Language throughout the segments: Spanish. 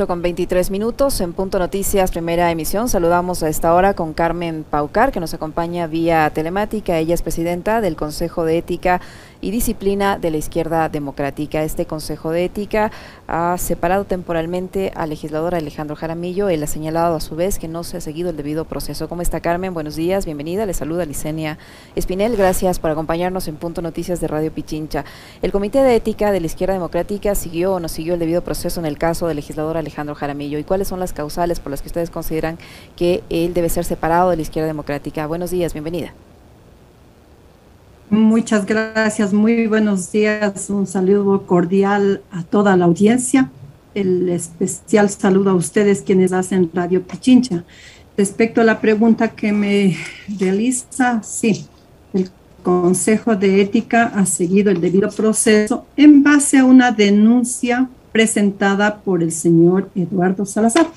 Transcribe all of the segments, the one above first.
8 con 23 minutos en Punto Noticias, primera emisión. Saludamos a esta hora con Carmen Paucar, que nos acompaña vía telemática. Ella es presidenta del Consejo de Ética y Disciplina de la Izquierda Democrática. Este Consejo de Ética ha separado temporalmente al legislador Alejandro Jaramillo. Él ha señalado a su vez que no se ha seguido el debido proceso. ¿Cómo está Carmen? Buenos días, bienvenida. Le saluda Licenia Espinel. Gracias por acompañarnos en Punto Noticias de Radio Pichincha. El Comité de Ética de la Izquierda Democrática siguió o no siguió el debido proceso en el caso del legislador Alejandro Jaramillo. ¿Y cuáles son las causales por las que ustedes consideran que él debe ser separado de la Izquierda Democrática? Buenos días, bienvenida. Muchas gracias, muy buenos días. Un saludo cordial a toda la audiencia. El especial saludo a ustedes quienes hacen Radio Pichincha. Respecto a la pregunta que me realiza, sí, el Consejo de Ética ha seguido el debido proceso en base a una denuncia presentada por el señor Eduardo Salazar.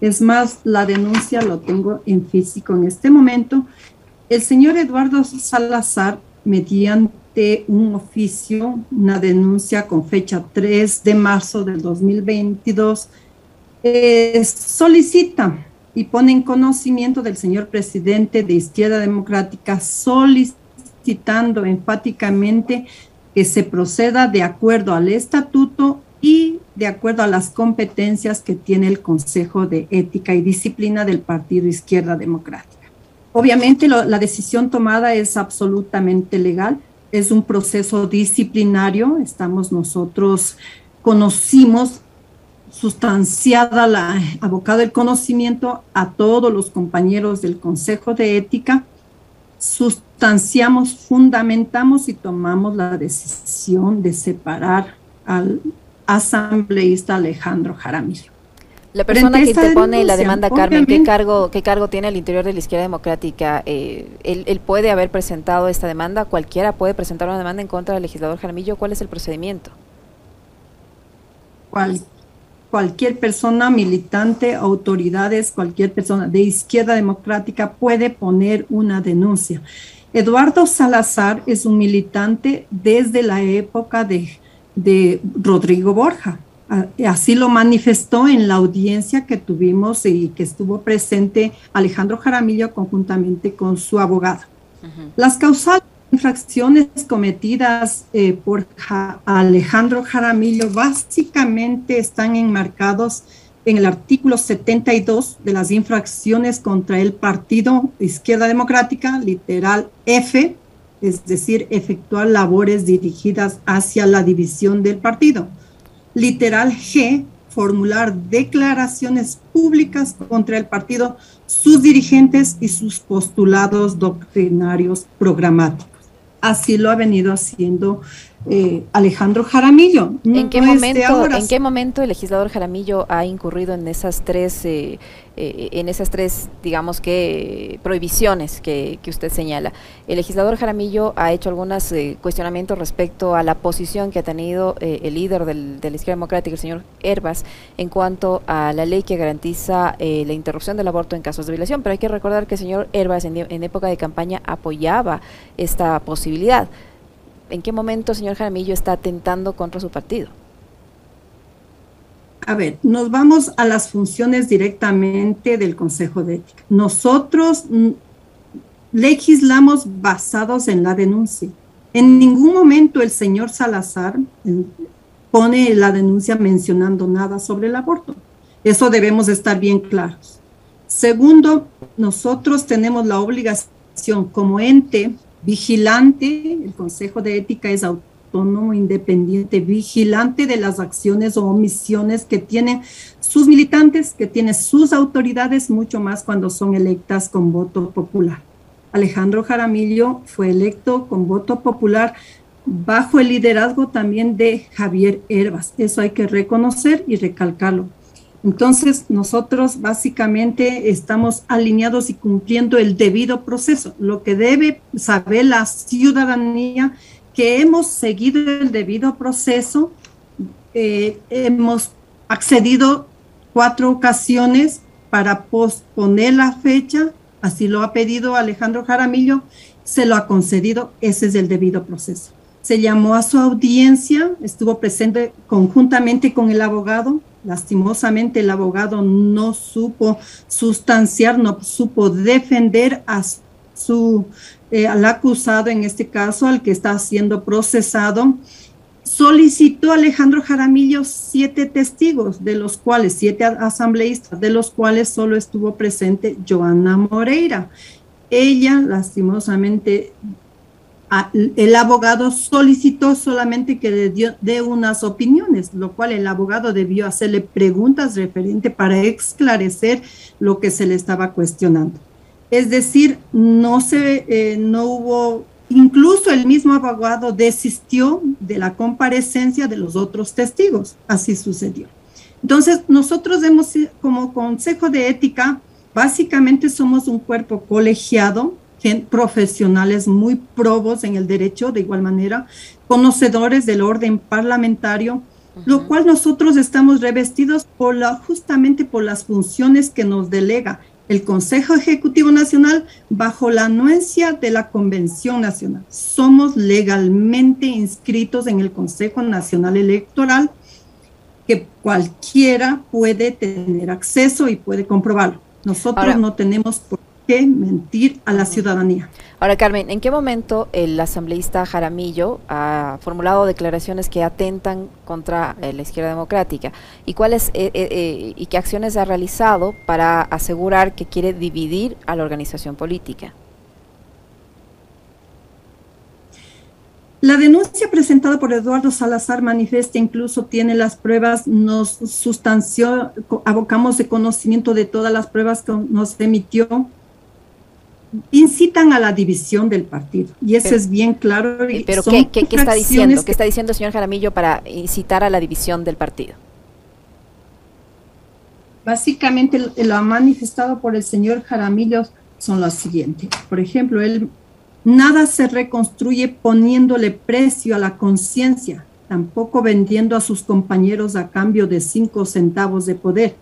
Es más, la denuncia lo tengo en físico en este momento. El señor Eduardo Salazar mediante un oficio, una denuncia con fecha 3 de marzo del 2022, eh, solicita y pone en conocimiento del señor presidente de Izquierda Democrática solicitando enfáticamente que se proceda de acuerdo al estatuto y de acuerdo a las competencias que tiene el Consejo de Ética y Disciplina del Partido Izquierda Democrática. Obviamente la decisión tomada es absolutamente legal, es un proceso disciplinario, estamos nosotros, conocimos sustanciada la abocado el conocimiento a todos los compañeros del Consejo de Ética, sustanciamos, fundamentamos y tomamos la decisión de separar al asambleísta Alejandro Jaramillo. La persona que interpone la demanda, Carmen, ¿qué cargo, ¿qué cargo tiene al interior de la izquierda democrática? Eh, él, puede haber presentado esta demanda? ¿Cualquiera puede presentar una demanda en contra del legislador Jaramillo? ¿Cuál es el procedimiento? cualquier persona militante, autoridades, cualquier persona de izquierda democrática puede poner una denuncia. Eduardo Salazar es un militante desde la época de, de Rodrigo Borja Así lo manifestó en la audiencia que tuvimos y que estuvo presente Alejandro Jaramillo conjuntamente con su abogado. Las causales infracciones cometidas eh, por Alejandro Jaramillo básicamente están enmarcados en el artículo 72 de las infracciones contra el Partido Izquierda Democrática, literal F, es decir, efectuar labores dirigidas hacia la división del partido literal G, formular declaraciones públicas contra el partido, sus dirigentes y sus postulados doctrinarios programáticos. Así lo ha venido haciendo eh, Alejandro Jaramillo. ¿En qué, momento, ¿En qué momento el legislador Jaramillo ha incurrido en esas tres, eh, eh, en esas tres, digamos que, prohibiciones que, usted señala? El legislador Jaramillo ha hecho algunos cuestionamientos respecto a la posición que ha tenido el líder del, de la izquierda democrática, el señor Herbas, en cuanto a la ley que garantiza la interrupción del aborto en casos de violación. Pero hay que recordar que el señor Herbas en época de campaña apoyaba esta posibilidad. ¿En qué momento, señor Jaramillo, está atentando contra su partido? A ver, nos vamos a las funciones directamente del Consejo de Ética. Nosotros legislamos basados en la denuncia. En ningún momento el señor Salazar pone la denuncia mencionando nada sobre el aborto. Eso debemos estar bien claros. Segundo, nosotros tenemos la obligación como ente vigilante, el Consejo de Ética es autónomo, independiente, vigilante de las acciones o omisiones que tienen sus militantes, que tienen sus autoridades, mucho más cuando son electas con voto popular. Alejandro Jaramillo fue electo con voto popular bajo el liderazgo también de Javier Herbas. Eso hay que reconocer y recalcarlo. Entonces, nosotros básicamente estamos alineados y cumpliendo el debido proceso. Lo que debe saber la ciudadanía, que hemos seguido el debido proceso, eh, hemos accedido cuatro ocasiones para posponer la fecha, así lo ha pedido Alejandro Jaramillo, se lo ha concedido, ese es el debido proceso. Se llamó a su audiencia, estuvo presente conjuntamente con el abogado. Lastimosamente el abogado no supo sustanciar, no supo defender a su eh, al acusado, en este caso, al que está siendo procesado. Solicitó Alejandro Jaramillo siete testigos, de los cuales, siete asambleístas, de los cuales solo estuvo presente Joana Moreira. Ella, lastimosamente, el abogado solicitó solamente que le dio, dé unas opiniones, lo cual el abogado debió hacerle preguntas referente para esclarecer lo que se le estaba cuestionando. Es decir, no se, eh, no hubo, incluso el mismo abogado desistió de la comparecencia de los otros testigos. Así sucedió. Entonces, nosotros hemos, como Consejo de Ética, básicamente somos un cuerpo colegiado profesionales muy probos en el derecho, de igual manera, conocedores del orden parlamentario, lo cual nosotros estamos revestidos por la, justamente por las funciones que nos delega el Consejo Ejecutivo Nacional bajo la anuencia de la Convención Nacional. Somos legalmente inscritos en el Consejo Nacional Electoral que cualquiera puede tener acceso y puede comprobarlo. Nosotros no tenemos por mentir a la ciudadanía. Ahora, Carmen, ¿en qué momento el asambleísta Jaramillo ha formulado declaraciones que atentan contra eh, la izquierda democrática? ¿Y cuáles eh, eh, y qué acciones ha realizado para asegurar que quiere dividir a la organización política? La denuncia presentada por Eduardo Salazar manifiesta incluso tiene las pruebas, nos sustanció, abocamos de conocimiento de todas las pruebas que nos emitió incitan a la división del partido. Y eso es bien claro. Pero ¿qué, está diciendo? ¿Qué está diciendo el señor Jaramillo para incitar a la división del partido? Básicamente lo ha manifestado por el señor Jaramillo son los siguientes. Por ejemplo, él nada se reconstruye poniéndole precio a la conciencia, tampoco vendiendo a sus compañeros a cambio de cinco centavos de poder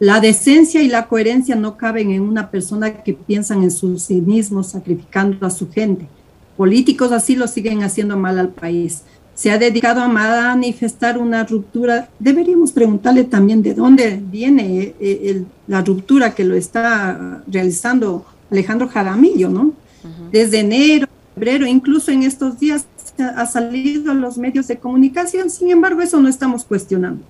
la decencia y la coherencia no caben en una persona que piensan en sus sí mismos sacrificando a su gente. Políticos así lo siguen haciendo mal al país. Se ha dedicado a manifestar una ruptura. Deberíamos preguntarle también de dónde viene eh, la ruptura que lo está realizando Alejandro Jaramillo, ¿no? Desde enero, febrero, incluso en estos días ha salido en los medios de comunicación, sin embargo, eso no estamos cuestionando.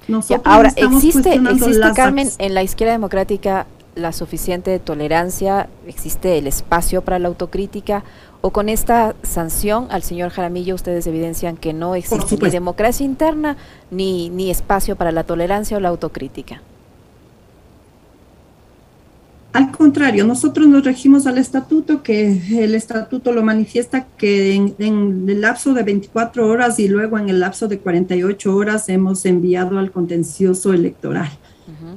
ahora, ¿existe, existe Carmen, en la izquierda democrática la suficiente tolerancia, existe el espacio para la autocrítica, o con esta sanción al señor Jaramillo ustedes evidencian que no existe ni democracia interna ni, ni espacio para la tolerancia o la autocrítica? Al contrario, nosotros nos regimos al estatuto, que el estatuto lo manifiesta que en, el lapso de 24 horas y luego en el lapso de 48 horas hemos enviado al contencioso electoral.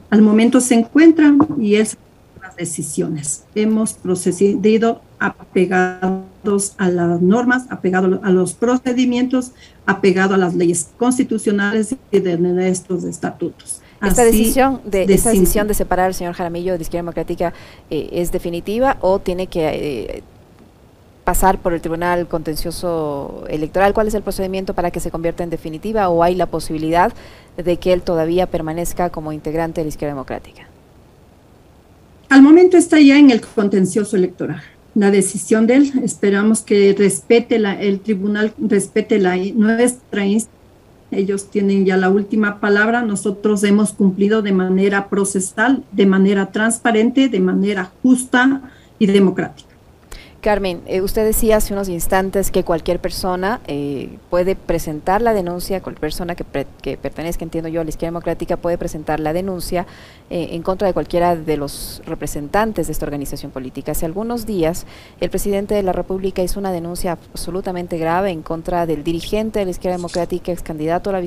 Al momento se encuentran y es las decisiones. Hemos procedido apegados a las normas, apegados a los procedimientos, apegado a las leyes constitucionales y de estos estatutos. ¿Esta decisión de, decisión de separar al señor Jaramillo de Izquierda Democrática eh, es definitiva o tiene que eh, pasar por el Tribunal Contencioso Electoral? ¿Cuál es el procedimiento para que se convierta en definitiva o hay la posibilidad de que él todavía permanezca como integrante de la Izquierda Democrática? Al momento está ya en el contencioso electoral. La decisión de él, esperamos que respete la, el tribunal, respete la, nuestra institución ellos tienen ya la última palabra, nosotros hemos cumplido de manera procesal, de manera transparente, de manera justa y democrática. Carmen, eh, usted decía hace unos instantes que cualquier persona eh, puede presentar la denuncia, cualquier persona que, que, pertenezca, entiendo yo, a la izquierda democrática puede presentar la denuncia eh, en contra de cualquiera de los representantes de esta organización política. Hace algunos días, el presidente de la República hizo una denuncia absolutamente grave en contra del dirigente de la izquierda democrática, ex candidato a la,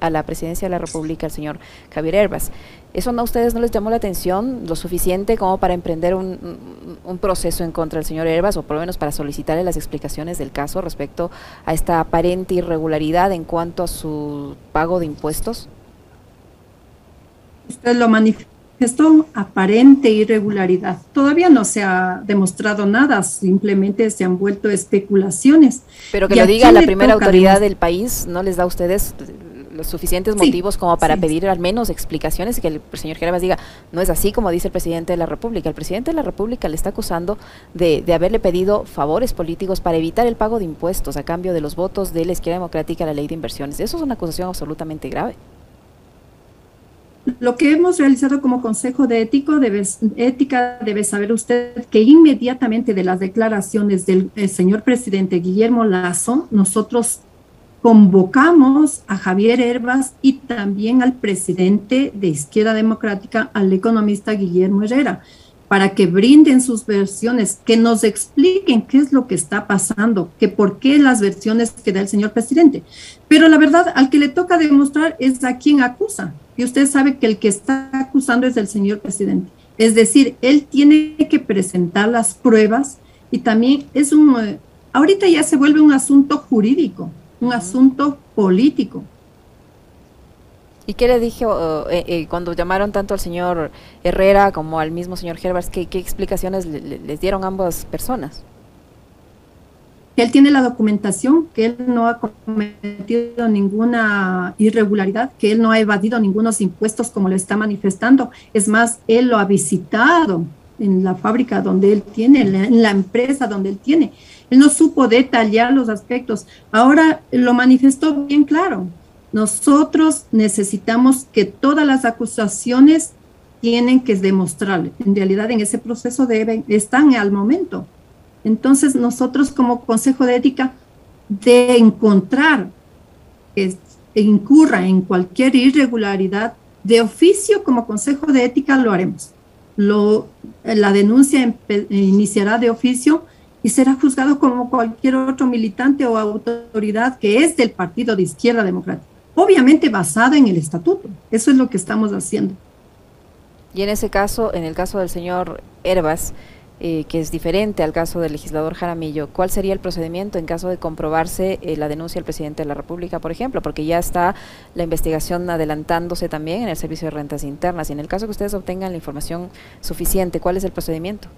a la presidencia de la República, el señor Javier Herbas. ¿Eso no a ustedes no les llamó la atención lo suficiente como para emprender un, un proceso en contra del señor Herbas? o por lo menos para solicitarle las explicaciones del caso respecto a esta aparente irregularidad en cuanto a su pago de impuestos? Usted lo manifestó manifestó aparente irregularidad. Todavía no se ha demostrado nada, simplemente se han vuelto especulaciones. Pero que lo diga la primera autoridad del país, ¿no les da a ustedes los suficientes motivos como para pedir al menos explicaciones y que el señor Gervas diga, no es así como dice el presidente de la República. El presidente de la República le está acusando de, de haberle pedido favores políticos para evitar el pago de impuestos a cambio de los votos de la izquierda democrática a la ley de inversiones. Eso es una acusación absolutamente grave. Lo que hemos realizado como Consejo de Ético debe, Ética debe saber usted que inmediatamente de las declaraciones del señor presidente Guillermo Lazo, nosotros convocamos a Javier Herbas y también al presidente de Izquierda Democrática, al economista Guillermo Herrera, para que brinden sus versiones, que nos expliquen qué es lo que está pasando, que por qué las versiones que da el señor presidente. Pero la verdad, al que le toca demostrar es a quien acusa. Y usted sabe que el que está acusando es el señor presidente. Es decir, él tiene que presentar las pruebas y también es un, ahorita ya se vuelve un asunto jurídico un asunto político. ¿Y qué le dijo eh, eh, cuando llamaron tanto al señor Herrera como al mismo señor Herbers? ¿Qué, explicaciones les dieron ambas personas? él tiene la documentación, que él no ha cometido ninguna irregularidad, que él no ha evadido ningunos impuestos como lo está manifestando. Es más, él lo ha visitado en la fábrica donde él tiene, en la empresa donde él tiene. Él no supo detallar los aspectos. Ahora lo manifestó bien claro. Nosotros necesitamos que todas las acusaciones tienen que demostrarle. En realidad en ese proceso deben, están al momento. Entonces nosotros como Consejo de Ética de encontrar que incurra en cualquier irregularidad de oficio como Consejo de Ética lo haremos. La denuncia iniciará de oficio y será juzgado como cualquier otro militante o autoridad que es del Partido de Izquierda Democrática, obviamente basada en el estatuto. Eso es lo que estamos haciendo. Y en ese caso, en el caso del señor Herbas, eh, que es diferente al caso del legislador Jaramillo, ¿cuál sería el procedimiento en caso de comprobarse eh, la denuncia del presidente de la República, por ejemplo? Porque ya está la investigación adelantándose también en el Servicio de Rentas Internas y en el caso que ustedes obtengan la información suficiente, ¿cuál es el procedimiento?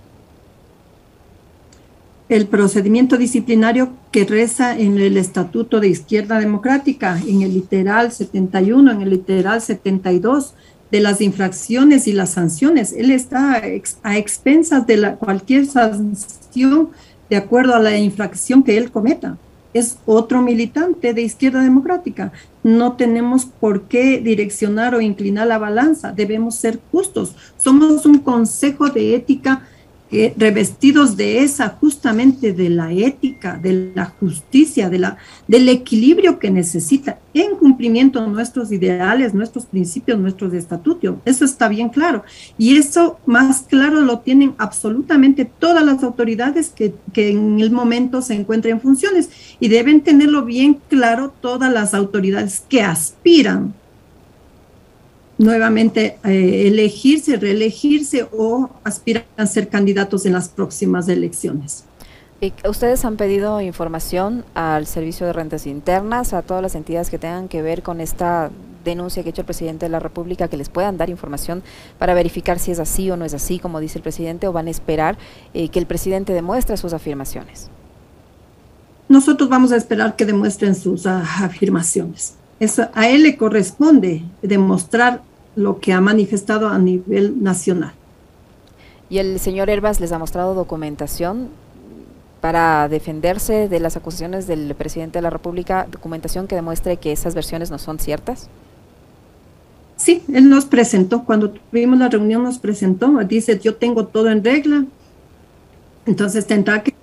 El procedimiento disciplinario que reza en el Estatuto de Izquierda Democrática, en el literal 71, en el literal 72, de las infracciones y las sanciones. Él está a expensas de cualquier sanción de acuerdo a la infracción que él cometa. Es otro militante de izquierda democrática. No tenemos por qué direccionar o inclinar la balanza. Debemos ser justos. Somos un consejo de ética revestidos de esa justamente de la ética, de la justicia, de la, del equilibrio que necesita en cumplimiento de nuestros ideales, nuestros principios, nuestros estatutos. Eso está bien claro. Y eso más claro lo tienen absolutamente todas las autoridades que, que en el momento se encuentran en funciones y deben tenerlo bien claro todas las autoridades que aspiran nuevamente eh, elegirse, reelegirse o aspiran a ser candidatos en las próximas elecciones. Ustedes han pedido información al Servicio de Rentas Internas, a todas las entidades que tengan que ver con esta denuncia que ha hecho el presidente de la República, que les puedan dar información para verificar si es así o no es así, como dice el presidente, o van a esperar eh, que el presidente demuestre sus afirmaciones. Nosotros vamos a esperar que demuestren sus ah, afirmaciones. Eso, a él le corresponde demostrar lo que ha manifestado a nivel nacional. ¿Y el señor Herbas les ha mostrado documentación para defenderse de las acusaciones del presidente de la República, documentación que demuestre que esas versiones no son ciertas? Sí, él nos presentó, cuando tuvimos la reunión nos presentó, dice, yo tengo todo en regla, entonces tendrá que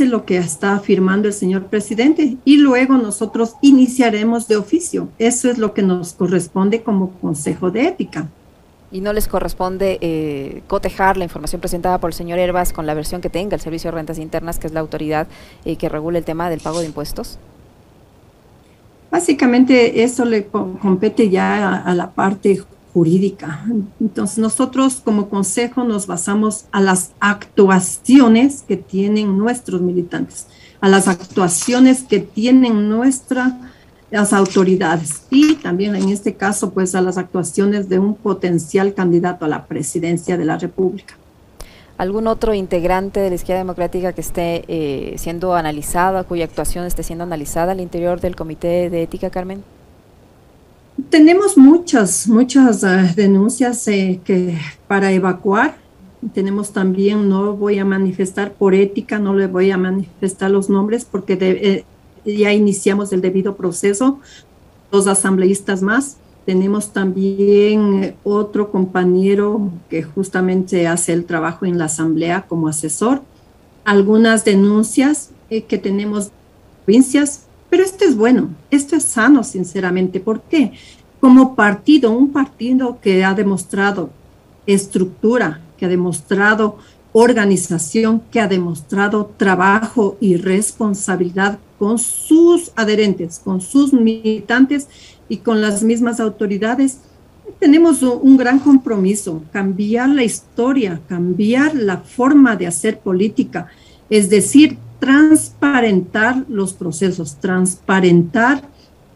lo que está afirmando el señor presidente y luego nosotros iniciaremos de oficio. Eso es lo que nos corresponde como Consejo de Ética. ¿Y no les corresponde eh, cotejar la información presentada por el señor Herbas con la versión que tenga el Servicio de Rentas Internas, que es la autoridad eh, que regula el tema del pago de impuestos? Básicamente eso le compete ya a, a la parte jurídica. Entonces nosotros como consejo nos basamos a las actuaciones que tienen nuestros militantes, a las actuaciones que tienen nuestra las autoridades y también en este caso pues a las actuaciones de un potencial candidato a la presidencia de la República. ¿Algún otro integrante de la izquierda democrática que esté eh, siendo analizada, cuya actuación esté siendo analizada al interior del Comité de Ética, Carmen? Tenemos muchas, muchas uh, denuncias eh, que para evacuar. Tenemos también, no voy a manifestar por ética, no le voy a manifestar los nombres porque de, eh, ya iniciamos el debido proceso, dos asambleístas más. Tenemos también otro compañero que justamente hace el trabajo en la asamblea como asesor. Algunas denuncias eh, que tenemos provincias, pero esto es bueno, esto es sano, sinceramente. ¿Por qué? Como partido, un partido que ha demostrado estructura, que ha demostrado organización, que ha demostrado trabajo y responsabilidad con sus adherentes, con sus militantes y con las mismas autoridades, tenemos un gran compromiso, cambiar la historia, cambiar la forma de hacer política, es decir, transparentar los procesos, transparentar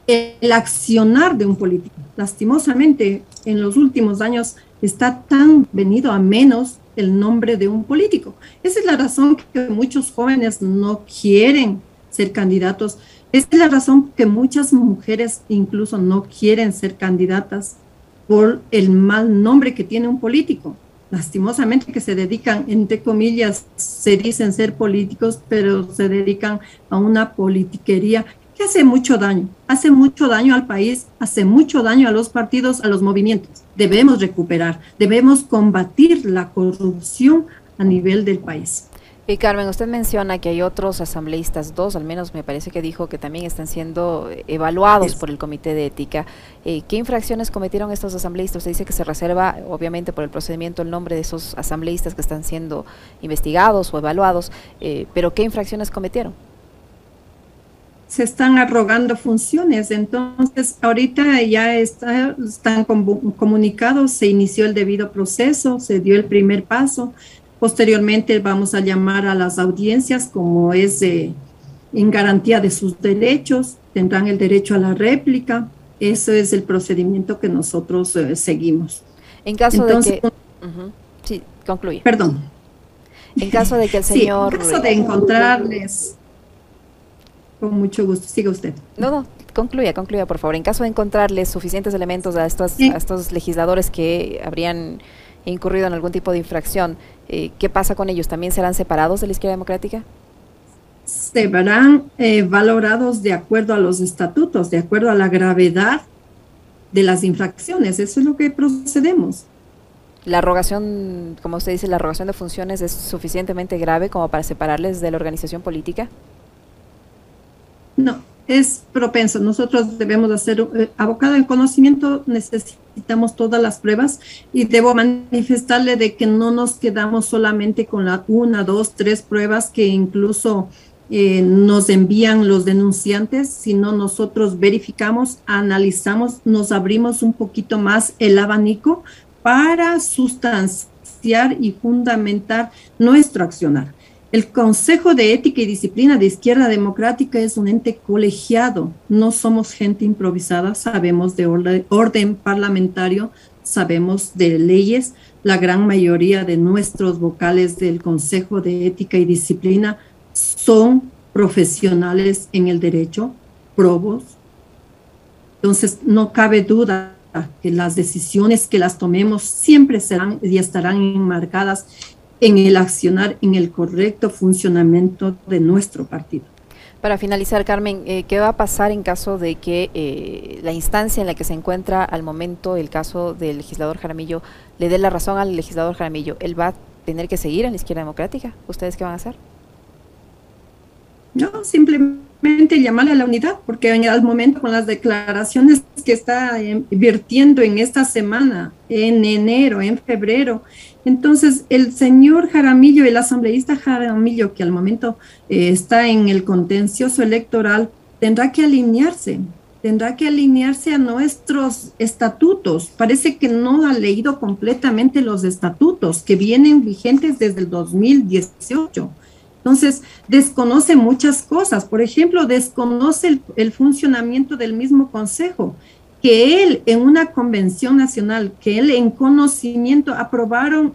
el accionar de un político. Lastimosamente, en los últimos años está tan venido a menos el nombre de un político. Esa es la razón que muchos jóvenes no quieren ser candidatos. Es la razón que muchas mujeres incluso no quieren ser candidatas por el mal nombre que tiene un político. Lastimosamente que se dedican, entre comillas, se dicen ser políticos, pero se dedican a una politiquería que hace mucho daño, hace mucho daño al país, hace mucho daño a los partidos, a los movimientos. Debemos recuperar, debemos combatir la corrupción a nivel del país. Y Carmen, usted menciona que hay otros asambleístas, dos al menos me parece que dijo que también están siendo evaluados por el Comité de Ética. Eh, ¿Qué infracciones cometieron estos asambleístas? Usted dice que se reserva, obviamente, por el procedimiento el nombre de esos asambleístas que están siendo investigados o evaluados, eh, pero ¿qué infracciones cometieron? Se están arrogando funciones. Entonces, ahorita ya está, están comunicados, se inició el debido proceso, se dio el primer paso. Posteriormente vamos a llamar a las audiencias como es en garantía de sus derechos, tendrán el derecho a la réplica. Eso es el procedimiento que nosotros eh, seguimos. En caso de que... Sí, concluye. Perdón. En caso de que el señor... en caso de encontrarles... Con mucho gusto. Siga usted. No, no, concluya, concluya, por favor. En caso de encontrarles suficientes elementos a estos, a estos legisladores que habrían incurrido en algún tipo de infracción, eh, ¿qué pasa con ellos? ¿También serán separados de la izquierda democrática? Se verán eh, valorados de acuerdo a los estatutos, de acuerdo a la gravedad de las infracciones. Eso es lo que procedemos. La arrogación, como usted dice, la arrogación de funciones es suficientemente grave como para separarles de la organización política. No, es propenso. Nosotros debemos hacer, eh, abocado en conocimiento, necesitamos todas las pruebas y debo manifestarle de que no nos quedamos solamente con la una, dos, tres pruebas que incluso eh, nos envían los denunciantes, sino nosotros verificamos, analizamos, nos abrimos un poquito más el abanico para sustanciar y fundamentar nuestro accionar. El Consejo de Ética y Disciplina de Izquierda Democrática es un ente colegiado, no somos gente improvisada, sabemos de orden, parlamentario, sabemos de leyes. La gran mayoría de nuestros vocales del Consejo de Ética y Disciplina son profesionales en el derecho, probos. Entonces, no cabe duda que las decisiones que las tomemos siempre serán y estarán enmarcadas en el accionar en el correcto funcionamiento de nuestro partido. Para finalizar, Carmen, eh, ¿qué va a pasar en caso de que eh, la instancia en la que se encuentra al momento el caso del legislador Jaramillo le dé la razón al legislador Jaramillo? ¿Él va a tener que seguir en la izquierda democrática? ¿Ustedes qué van a hacer? No, simplemente llamarle a la unidad, porque en el momento con las declaraciones que está invirtiendo en esta semana, en enero, en febrero, entonces, el señor Jaramillo, el asambleísta Jaramillo, que al momento eh, está en el contencioso electoral, tendrá que alinearse, tendrá que alinearse a nuestros estatutos. Parece que no ha leído completamente los estatutos que vienen vigentes desde el 2018. Entonces, desconoce muchas cosas. Por ejemplo, desconoce el, funcionamiento del mismo consejo, que él en una convención nacional, que él en conocimiento aprobaron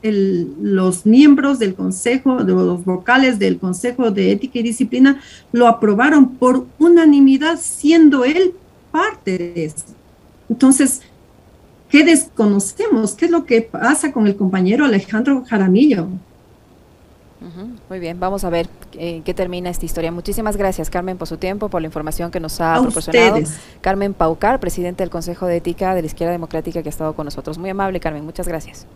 los miembros del consejo, de los vocales del consejo de ética y disciplina, lo aprobaron por unanimidad, siendo él parte de eso. Entonces, ¿qué desconocemos? ¿Qué es lo que pasa con el compañero Alejandro Jaramillo? Muy bien, vamos a ver eh, qué termina esta historia. Muchísimas gracias, Carmen, por su tiempo, por la información que nos ha proporcionado. Carmen Paucar, presidente del Consejo de Ética de la Izquierda Democrática, que ha estado con nosotros. Muy amable, Carmen, muchas gracias.